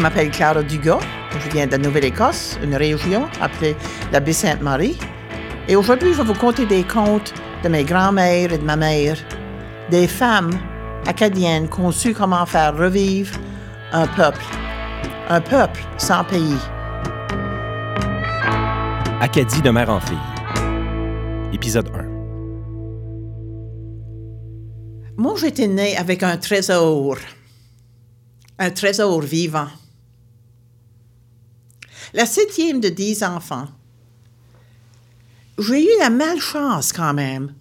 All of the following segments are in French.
Je m'appelle Clara Dugas. Je viens de Nouvelle-Écosse, une région appelée la Baie-Sainte-Marie. Et aujourd'hui, je vais vous conter des contes de mes grands-mères et de ma mère, des femmes acadiennes qui ont su comment faire revivre un peuple, un peuple sans pays. Acadie de mère en fille. Épisode 1. Moi, j'étais née avec un trésor, un trésor vivant. La septième de dix enfants. J'ai eu la malchance quand même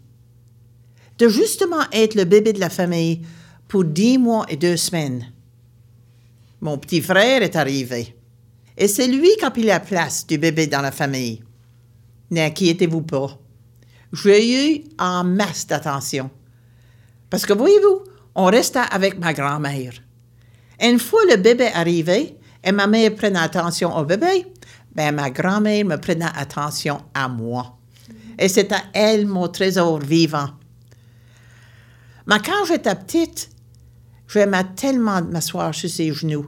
de justement être le bébé de la famille pour dix mois et deux semaines. Mon petit frère est arrivé. Et c'est lui qui a pris la place du bébé dans la famille. N'inquiétez-vous pas. J'ai eu en masse d'attention. Parce que voyez-vous, on restait avec ma grand-mère. Une fois le bébé arrivé et ma mère prenait attention au bébé, ben ma grand-mère me prenait attention à moi. Et c'était elle mon trésor vivant. Mais quand j'étais petite, j'aimais tellement m'asseoir sur ses genoux.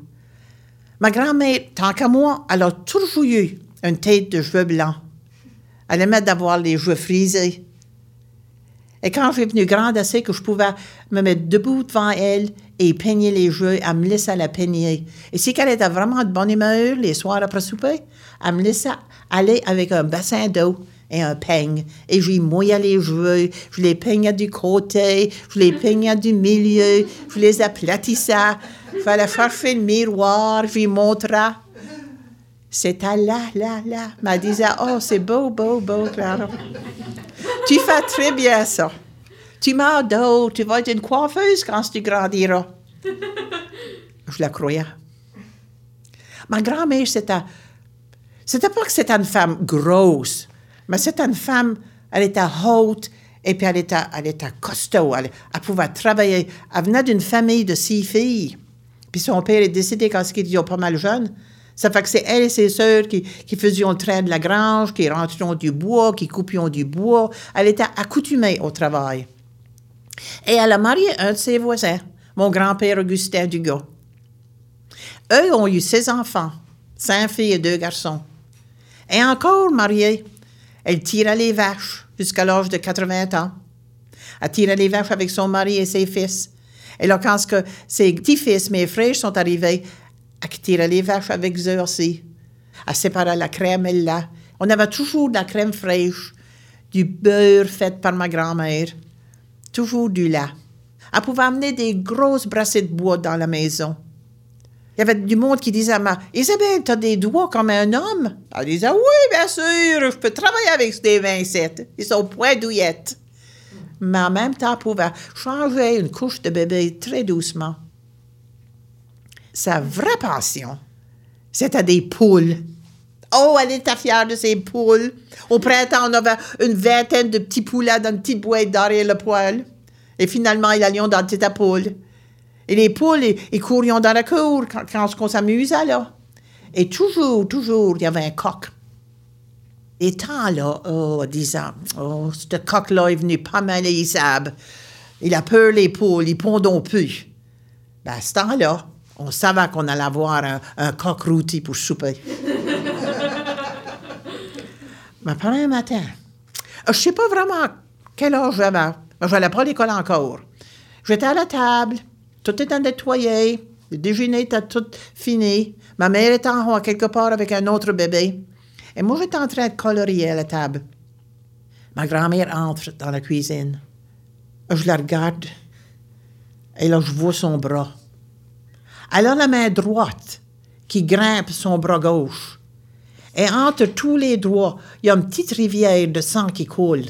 Ma grand-mère, tant qu'à moi, elle a toujours eu une tête de cheveux blancs. Elle aimait d'avoir les cheveux frisés. Et quand j'ai venu grande assez que je pouvais me mettre debout devant elle et peigner les cheveux, elle me laissait la peigner. Et si elle était vraiment de bonne humeur les soirs après souper, elle me laissait aller avec un bassin d'eau et un peigne. Et je lui mouillais les cheveux, je les peignais du côté, je les peignais du milieu, je les aplatissais. Fallait chercher le miroir, lui montrais. C'était là, là, là. Elle disait, oh, c'est beau, beau, beau, Clara. tu fais très bien ça. Tu m'adores, tu vas être une coiffeuse quand tu grandiras. Je la croyais. Ma grand-mère, c'était. C'était pas que c'était une femme grosse, mais c'était une femme, elle était haute et puis elle était, costaud. Elle, pouvait travailler. Elle venait d'une famille de six filles. Puis son père est décédé quand il était pas mal jeune. Ça fait que c'est elle et ses sœurs qui, qui faisaient le train de la grange, qui rentraient du bois, qui coupions du bois. Elle était accoutumée au travail. Et elle a marié un de ses voisins, mon grand-père Augustin Dugas. Eux ont eu six enfants, cinq filles et deux garçons. Et encore mariée, elle tirait les vaches jusqu'à l'âge de 80 ans. Elle tirait les vaches avec son mari et ses fils. Et là, quand ses petits-fils, mes frères, sont arrivés, elle tirait les vaches avec eux aussi. Elle séparait la crème et le lait. On avait toujours de la crème fraîche, du beurre fait par ma grand-mère, toujours du lait. Elle pouvait amener des grosses brassées de bois dans la maison. Il y avait du monde qui disait à ma Isabelle, t'as des doigts comme un homme? Elle disait Oui, bien sûr, je peux travailler avec ces vincettes. Ils sont point douillettes. Mais en même temps, elle pouvait changer une couche de bébé très doucement. Sa vraie passion, c'était des poules. Oh, elle était fière de ses poules. Au printemps, on avait une vingtaine de petits poulets dans une petite boîte derrière le poêle. Et finalement, ils allaient dans la petite poule. Et les poules, ils, courions dans la cour quand, on s'amusait, là. Et toujours, toujours, il y avait un coq. Et tant, là, oh, disant, oh, ce coq-là est venu pas mal les sable. Il a peur les poules, ils pondent plus. Ben, ce temps-là, on savait qu'on allait avoir un, un coq rôti pour souper. Mais pendant un matin, je sais pas vraiment quel âge j'avais. Je n'allais pas à l'école encore. J'étais à la table, tout était nettoyé, le déjeuner était tout fini. Ma mère était en haut quelque part avec un autre bébé. Et moi, j'étais en train de colorier à la table. Ma grand-mère entre dans la cuisine. Je la regarde. Et là, je vois son bras. Elle a la main droite qui grimpe son bras gauche. Et entre tous les doigts, il y a une petite rivière de sang qui coule.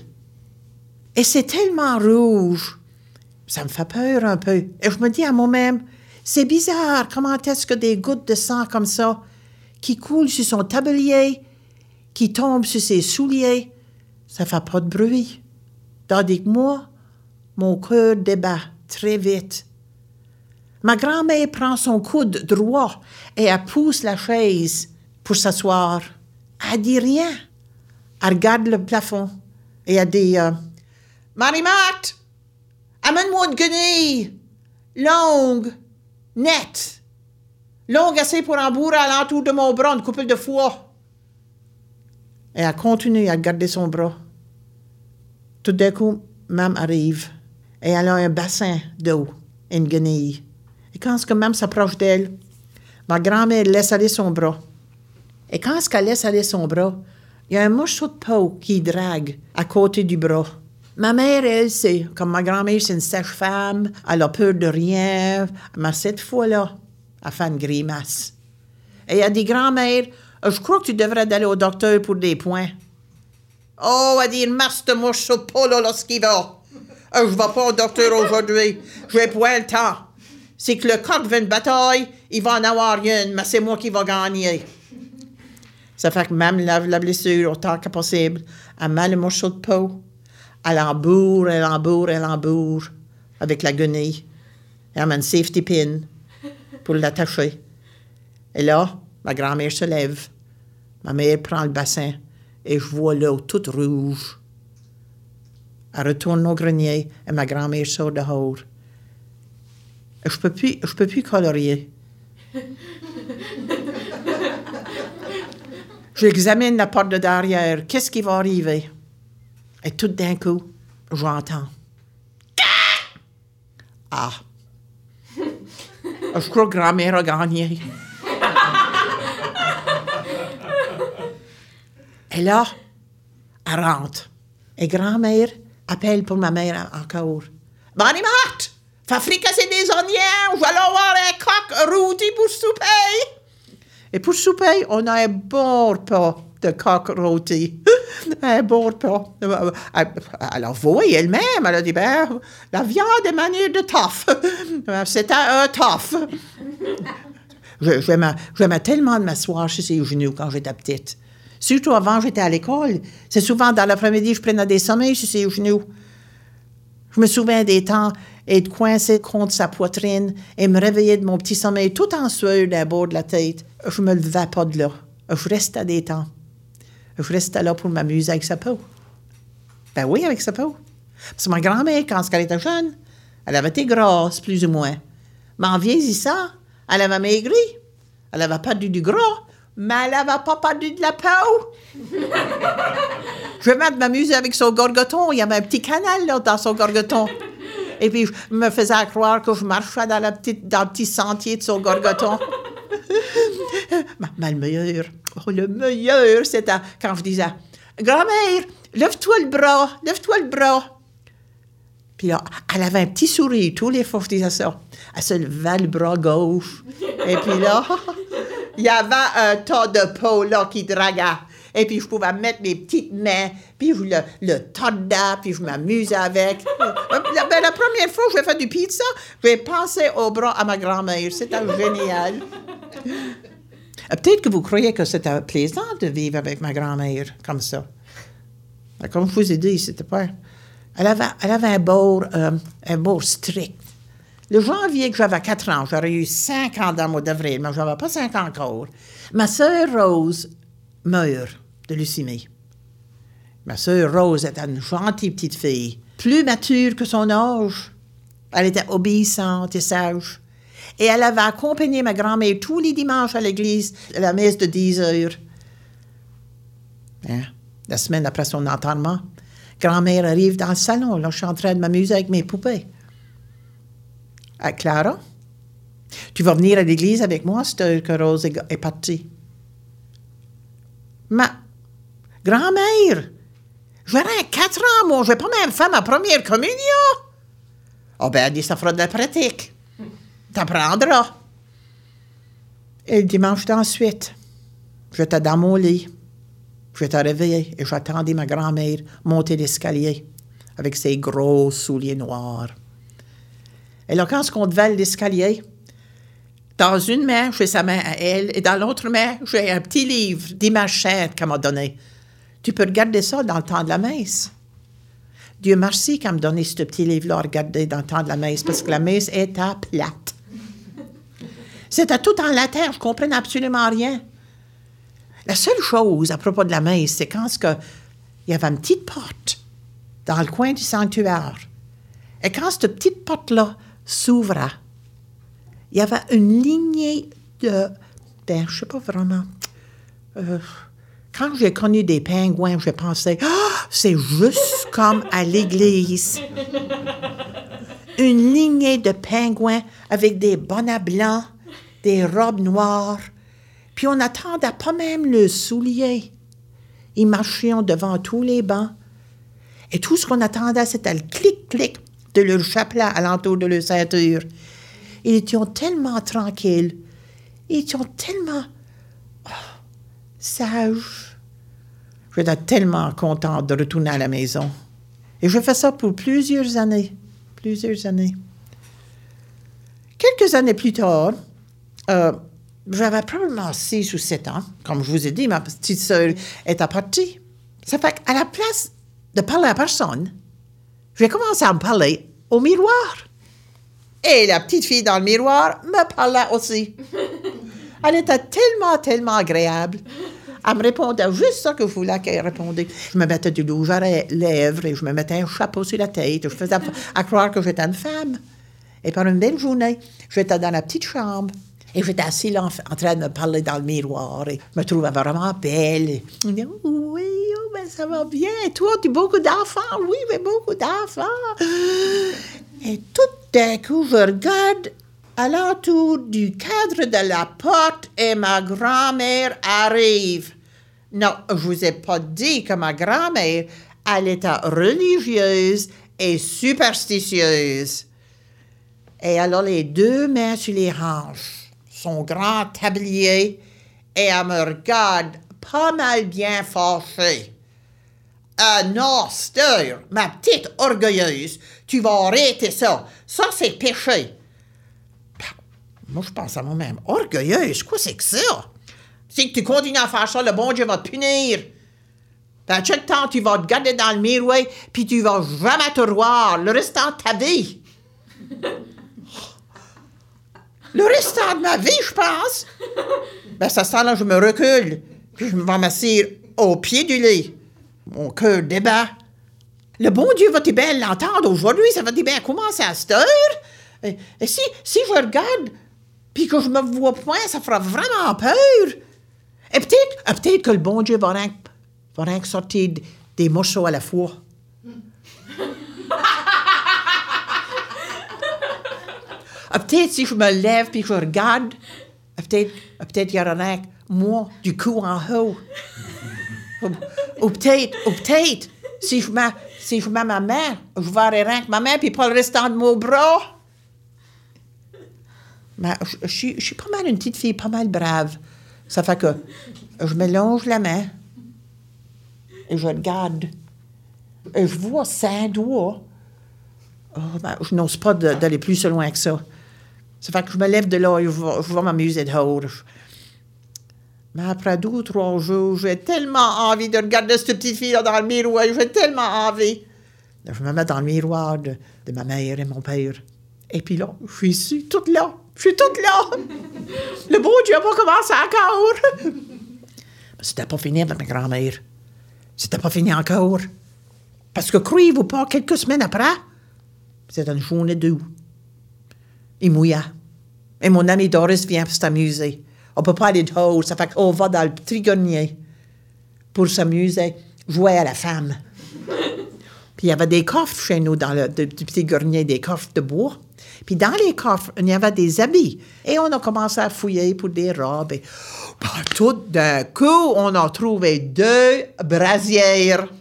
Et c'est tellement rouge. Ça me fait peur un peu. Et je me dis à moi-même, c'est bizarre, comment est-ce que des gouttes de sang comme ça, qui coulent sur son tablier, qui tombent sur ses souliers, ça fait pas de bruit. Tandis que moi, mon cœur débat très vite. Ma grand-mère prend son coude droit et elle pousse la chaise pour s'asseoir. Elle dit rien. Elle regarde le plafond et elle dit euh, Marie-Marthe, amène-moi une guenille, longue, nette, Longue assez pour en bourrer à l'entour de mon bras, une couple de fois. Et elle continue à garder son bras. Tout d'un coup, Mam arrive et elle a un bassin d'eau, une guenille. Et quand ce que Mam s'approche d'elle, ma grand-mère laisse aller son bras. Et quand ce qu'elle laisse aller son bras, il y a un morceau de peau qui drague à côté du bras. Ma mère, elle sait, comme ma grand-mère, c'est une sèche-femme, elle a peur de rien, mais cette fois-là, elle fait une grimace. Et elle dit, grand-mère, je crois que tu devrais aller au docteur pour des points. Oh, elle dit, masse de morceau de peau là, lorsqu'il va. Euh, je vais pas au docteur aujourd'hui, je n'ai pas le temps. C'est que le coq veut une bataille, il va en avoir une, mais c'est moi qui va gagner. Ça fait que même lave la blessure autant que possible. Elle met le morceau de peau. Elle embourre, elle embourre, elle embourre avec la guenille. Elle met un safety pin pour l'attacher. Et là, ma grand-mère se lève. Ma mère prend le bassin et je vois l'eau toute rouge. Elle retourne au grenier et ma grand-mère sort dehors. Je peux peux plus colorier. J'examine la porte de derrière. Qu'est-ce qui va arriver? Et tout d'un coup, j'entends. Ah! Je crois que grand-mère a gagné. Et là, elle rentre. Et grand-mère appelle pour ma mère encore. Bonnie Marthe, fais fricasser des oignons, je vais avoir un coq rôti pour souper. Et pour souper, on a un bon repas de coq rôti. un bon repas. Elle a voué elle-même. Elle a dit, ben, la viande est manière de toff. C'était un toff. J'aimais tellement de m'asseoir sur ses genoux quand j'étais petite. Surtout avant, j'étais à l'école. C'est souvent dans l'après-midi, je prenais des sommeils sur ses genoux. Je me souviens des temps et de coincer contre sa poitrine et me réveiller de mon petit sommeil tout en sueur d'un bord de la tête. Je me levais pas de là. Je restais des temps. Je restais là pour m'amuser avec sa peau. Ben oui, avec sa peau. Parce que ma grand-mère, quand elle était jeune, elle avait été grasse, plus ou moins. Mais en vieillissant, elle avait maigri. Elle n'avait pas du, gras, mais elle n'avait pas perdu de la peau. je vais m'amuser avec son gorgoton. Il y avait un petit canal là, dans son gorgoton. Et puis, je me faisais croire que je marchais dans, la petite, dans le petit sentier de son gorgoton. mais, le meilleur, oh, le meilleur, c'était quand je disais Grand-mère, lève-toi le bras, lève-toi le bras. Puis là, elle avait un petit sourire tous les fois je disais ça. Elle se levait le bras gauche. Et puis là, il y avait un tas de peau là qui draguait. Et puis je pouvais mettre mes petites mains, puis je le, le tordais, puis je m'amusais avec. la, ben, la, première fois que j'ai fait du pizza, j'ai pensé au bras à ma grand-mère. C'était génial. Euh, peut-être que vous croyez que c'était plaisant de vivre avec ma grand-mère comme ça. Comme je vous ai dit, c'était pas. Elle avait, elle avait un bord, euh, un bord strict. Le janvier que j'avais 4 ans, j'aurais eu 5 ans dans le mois d'avril, mais je n'avais pas 5 ans encore. Ma sœur Rose meurt de leucémie. Ma sœur Rose était une gentille petite fille, plus mature que son âge. Elle était obéissante et sage. Et elle avait accompagné ma grand-mère tous les dimanches à l'église, à la messe de 10 heures. Hein? La semaine après son enterrement, grand-mère arrive dans le salon. Là, je suis en train de m'amuser avec mes poupées. À Clara, tu vas venir à l'église avec moi, c'est que Rose est, partie. Ma grand-mère, j'aurai 4 ans, moi, je vais pas même faire ma première communion. Oh ben, elle dit, ça fera de la pratique. T'apprendras. Et le dimanche d'ensuite, j'étais dans mon lit. Je te réveiller et j'attendais ma grand-mère monter l'escalier avec ses gros souliers noirs. Et là, quand on devait l'escalier, dans une main, j'ai sa main à elle, et dans l'autre main, j'ai un petit livre d'images qu'elle m'a donné. Tu peux regarder ça dans le temps de la messe. Dieu merci qu'elle m'a donné ce petit livre-là à regarder dans le temps de la messe, parce que la messe était plate. C'était tout en latin, je ne comprenais absolument rien. La seule chose à propos de la messe, c'est quand il y avait une petite porte dans le coin du sanctuaire. Et quand cette petite porte-là s'ouvra, il y avait une lignée de... Ben, je sais pas vraiment. Euh, quand j'ai connu des pingouins, je pensais, ah, c'est juste comme à l'église. Une lignée de pingouins avec des bonnets blancs, des robes noires. Puis on n'attendait pas même le soulier. Ils marchaient devant tous les bancs. Et tout ce qu'on attendait, c'était le clic-clic de leur chapelet alentour de leur ceinture. Ils étaient tellement tranquilles. Ils étaient tellement oh, sages. J'étais tellement contente de retourner à la maison. Et je fais ça pour plusieurs années. Plusieurs années. Quelques années plus tard, euh, j'avais probablement six ou sept ans. Comme je vous ai dit, ma petite sœur est partie. Ça fait qu'à la place de parler à personne, j'ai commencé à me parler au miroir. Et la petite fille dans le miroir me parlait aussi. Elle était tellement, tellement agréable. Elle me répondait juste ce que je voulais qu'elle réponde. Je me mettais du rouge à lèvres et je me mettais un chapeau sur la tête. Je faisais à croire que j'étais une femme. Et par une belle journée, j'étais dans la petite chambre. Et j'étais assis là en, train de me parler dans le miroir et je me trouvais vraiment belle. Dit, oui, oh, ben, ça va bien. Toi, tu as beaucoup d'enfants? Oui, mais beaucoup d'enfants. Et tout d'un coup, je regarde à l'entour du cadre de la porte et ma grand-mère arrive. Non, je vous ai pas dit que ma grand-mère, elle était religieuse et superstitieuse. Et alors les deux mains sur les hanches, son grand tablier, et elle me regarde pas mal bien fâchée. Ah non, Stir, ma petite orgueilleuse, tu vas arrêter ça. Ça, c'est péché. Moi, je pense à moi-même. Orgueilleuse, quoi c'est que ça? Si tu continues à faire ça, le bon Dieu va te punir. À chaque temps, tu vas te garder dans le miroir, puis tu vas jamais te voir le restant de ta vie. Le restant de ma vie, je pense. Ben, ça sent là, je me recule, puis je vais m'asseoir au pied du lit. Mon cœur débat. Le bon Dieu va te bien l'entendre aujourd'hui, ça va te bien commencer à cette heure? Et, si, je regarde puis que je me vois point, ça fera vraiment peur. Et peut-être, que le bon Dieu va rien, va sortir des morceaux à la fois. Peut-être si je me lève puis que je regarde, peut-être peut il y aura rien moi du cou en haut. Ou, peut-être, ou peut-être, si je mets, si je ma main, je verrai rien que ma main puis pas le restant de mon bras. Mais je, suis pas mal une petite fille, pas mal brave. Ça fait que je me la main et je regarde. Et je vois cinq doigts. Oh, ben, je n'ose pas d'aller plus loin que ça. Ça fait que je me lève de là et je vais, m'amuser de haut. Mais après deux ou trois jours, j'ai tellement envie de regarder cette petite fille-là dans le miroir. J'ai tellement envie. Je me mets dans le miroir de, de ma mère et mon père. Et puis là, je suis ici, toute là. Je suis toute là. Le beau Dieu va commencer encore. C'était pas fini avec ma grand-mère. C'était pas fini encore. Parce que croyez-vous pas, quelques semaines après, c'était une journée d'août. Il mouilla. Et mon ami Doris vient s'amuser. On peut pas aller de haut, ça fait qu'on va dans le petit grenier pour s'amuser, jouer à la femme. Puis il y avait des coffres chez nous dans le, petit grenier, des coffres de bois. Puis dans les coffres, il y avait des habits. Et on a commencé à fouiller pour des robes. Et tout d'un coup, on a trouvé deux brassières.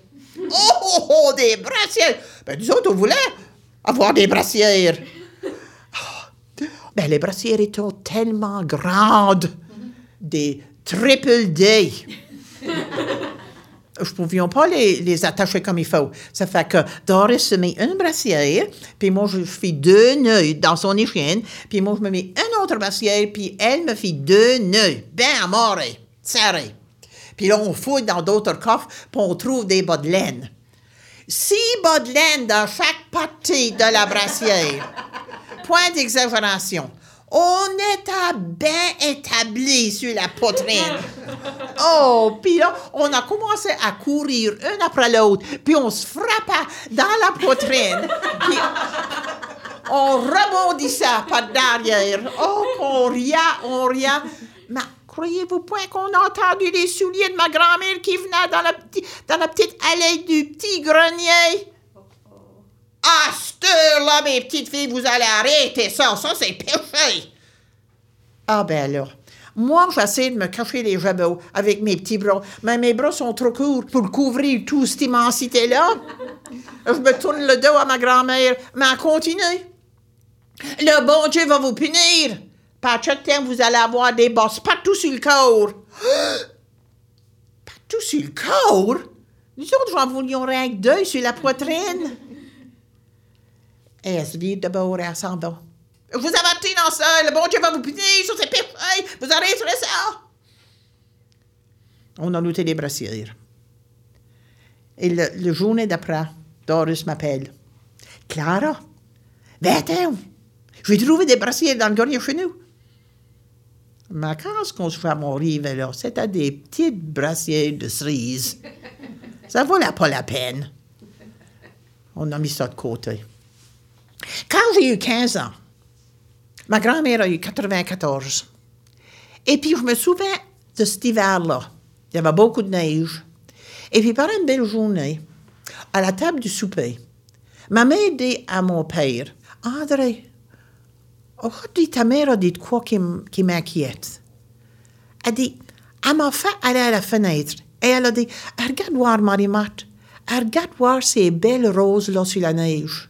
Oh, oh, oh des brassières! Ben, nous autres, on voulait avoir des brassières. Oh, ben, les brassières étaient tellement grandes. Des triple D je ne pouvions pas les, attacher comme il faut. Ça fait que Doris se met une brassière, puis moi, je fais deux nœuds dans son échine, puis moi, je me mets une autre brassière, puis elle me fait deux nœuds, bien amarrés, serrés. Puis là, on fouille dans d'autres coffres, puis on trouve des bas de laine. Six bas de laine dans chaque partie de la brassière. Point d'exagération. On était bien établi sur la poitrine. Oh, puis là, on a commencé à courir un après l'autre, puis on se frappait dans la poitrine. Puis on rebondissait par derrière. Oh, on riait, on riait. Mais croyez-vous point qu'on a entendu les souliers de ma grand-mère qui venaient dans la, dans la petite allée du petit grenier? À cette heure-là, mes petites filles, vous allez arrêter ça. Ça, c'est péché. Ah ben là, moi, j'essaie de me cacher les jabots avec mes petits bras, mais mes bras sont trop courts pour couvrir toute cette immensité-là. Je me tourne le dos à ma grand-mère, mais elle continue. Le bon Dieu va vous punir. Par chaque temps, vous allez avoir des bosses partout sur le corps. Partout sur le corps? Nous autres, j'en voulions rien que sur la poitrine. Vire de s'en va. Vous avertis dans ça, le bon Dieu va vous punir sur ces péchés, vous arrêterez ça. On a looté les brassières. Et le, le journée d'après, Doris m'appelle. Clara, attends, je vais trouver des brassières dans le grenier chez nous. Mais quand ce qu'on se fait mourir, là, c'était des petites brassières de cerises. Ça valait pas la peine. On a mis ça de côté. Quand j'ai eu 15 ans, ma grand-mère a eu 94. Et puis, je me souviens de cet hiver-là. Il y avait beaucoup de neige. Et puis, par une belle journée, à la table du souper, ma mère dit à mon père, André, aujourd'hui, ta mère a dit quoi qui, qui m'inquiète. Elle dit, elle m'a fait aller à la fenêtre. Et elle a dit, regarde voir, Marie-Marthe, regarde voir ces belles roses-là sur la neige.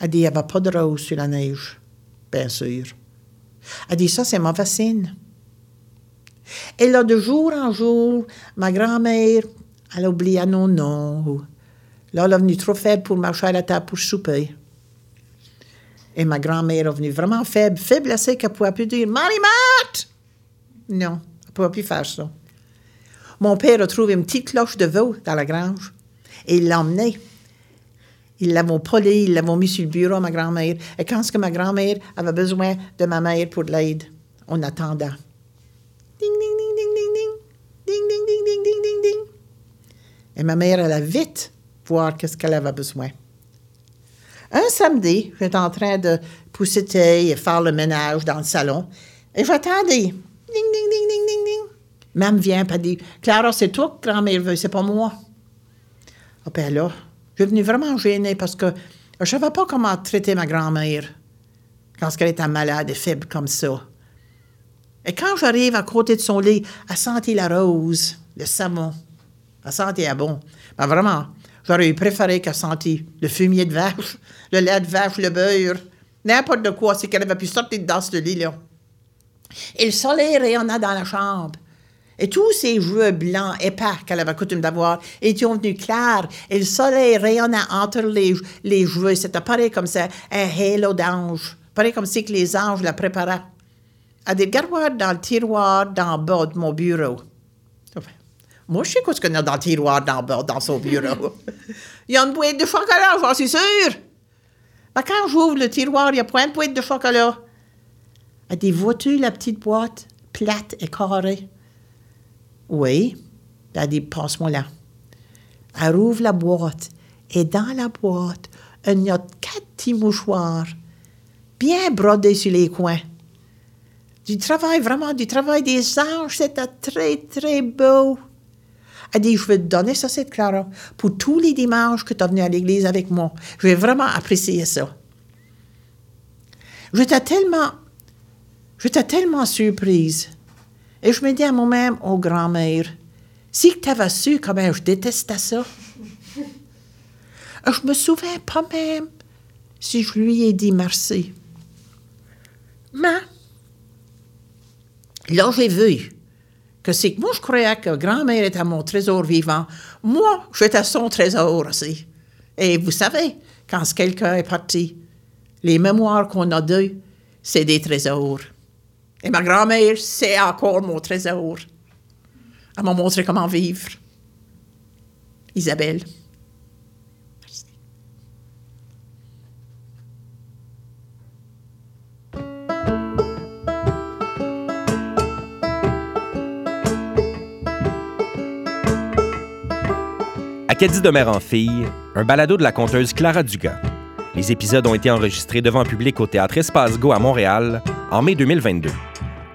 Elle dit, il n'y avait pas de roses sur la neige. Bien sûr. Elle dit, ça, c'est mauvais signe. Et là, de jour en jour, ma grand-mère, elle a oublié nos noms. Là, elle est venue trop faible pour marcher à la table pour souper. Et ma grand-mère est venue vraiment faible, faible assez qu'elle ne pouvait plus dire Marie-Marthe! Non, elle ne pouvait plus faire ça. Mon père a trouvé une petite cloche de veau dans la grange et il l'a emmenée. Ils l'avons polé, ils l'avons mis sur le bureau à ma grand-mère. Et quand ce que ma grand-mère avait besoin de ma mère pour de l'aide, on attendait. Ding, ding, ding, ding, ding, ding. Ding, ding, ding, ding, ding, ding, ding. Et ma mère allait vite voir qu'est-ce qu'elle avait besoin. Un samedi, j'étais en train de pousser thé et faire le ménage dans le salon. Et j'attendais. Ding, ding, ding, ding, ding, ding. Même vient et dit Clara, c'est toi que grand-mère veut, c'est pas moi. Ah ben là, je suis venue vraiment gênée parce que je ne savais pas comment traiter ma grand-mère quand elle était malade et faible comme ça. Et quand j'arrive à côté de son lit, elle sentit la rose, le savon. Elle sentait bon. Ben vraiment, j'aurais préféré qu'elle sentisse le fumier de vache, le lait de vache, le beurre, n'importe de quoi, c'est qu'elle avait pu sortir dans ce lit-là. Et le soleil rayonnait dans la chambre. Et tous ces cheveux blancs épais qu'elle avait coutume d'avoir étaient devenus clairs. Et le soleil rayonnait entre les, les cheveux. C'était pareil comme ça, un halo d'ange. Pareil comme si que les anges la préparaient. Elle dit, regarde dans le tiroir d'en bas de mon bureau. Moi, je sais quoi ce qu'il y a dans le tiroir d'en bas, dans son bureau. il y a une boîte de chocolat, j'en suis sûre. Mais quand j'ouvre le tiroir, il n'y a point de boîte de chocolat. Elle dit, vois-tu la petite boîte plate et carrée? Oui. Elle dit, passe-moi là. Elle rouvre la boîte. Et dans la boîte, il y a quatre petits mouchoirs, bien brodés sur les coins. Du travail, vraiment, du travail des anges. C'était très, très beau. Elle dit, je vais te donner ça, cette Clara, pour tous les dimanches que tu es venu à l'église avec moi. Je vais vraiment apprécier ça. J'étais tellement, j'étais tellement surprise. Et je me dis à moi-même, oh grand-mère, si tu avais su comment je détestais ça. Je me souviens pas même si je lui ai dit merci. Mais, là, j'ai vu que c'est que moi, je croyais que grand-mère était mon trésor vivant. Moi, j'étais son trésor aussi. Et vous savez, quand quelqu'un est parti, les mémoires qu'on a d'eux, c'est des trésors. Et ma grand-mère, c'est encore mon trésor. Elle m'a montré comment vivre. Isabelle. Acadie de mère en fille, un balado de la conteuse Clara Dugas. Les épisodes ont été enregistrés devant un public au Théâtre Espace Go à Montréal en mai 2022.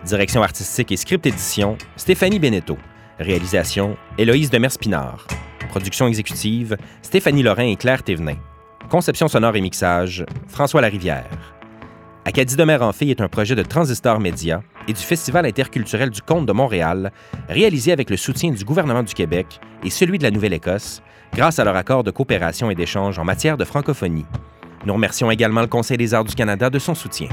Direction artistique et script édition, Stéphanie Beneteau. Réalisation, Héloïse Demers-Pinard. Production exécutive, Stéphanie Lorrain et Claire Thévenin. Conception sonore et mixage, François Larivière. Acadie de Mère en Fille est un projet de Transistor Média et du Festival interculturel du Conte de Montréal, réalisé avec le soutien du gouvernement du Québec et celui de la Nouvelle-Écosse, grâce à leur accord de coopération et d'échange en matière de francophonie. Nous remercions également le Conseil des arts du Canada de son soutien.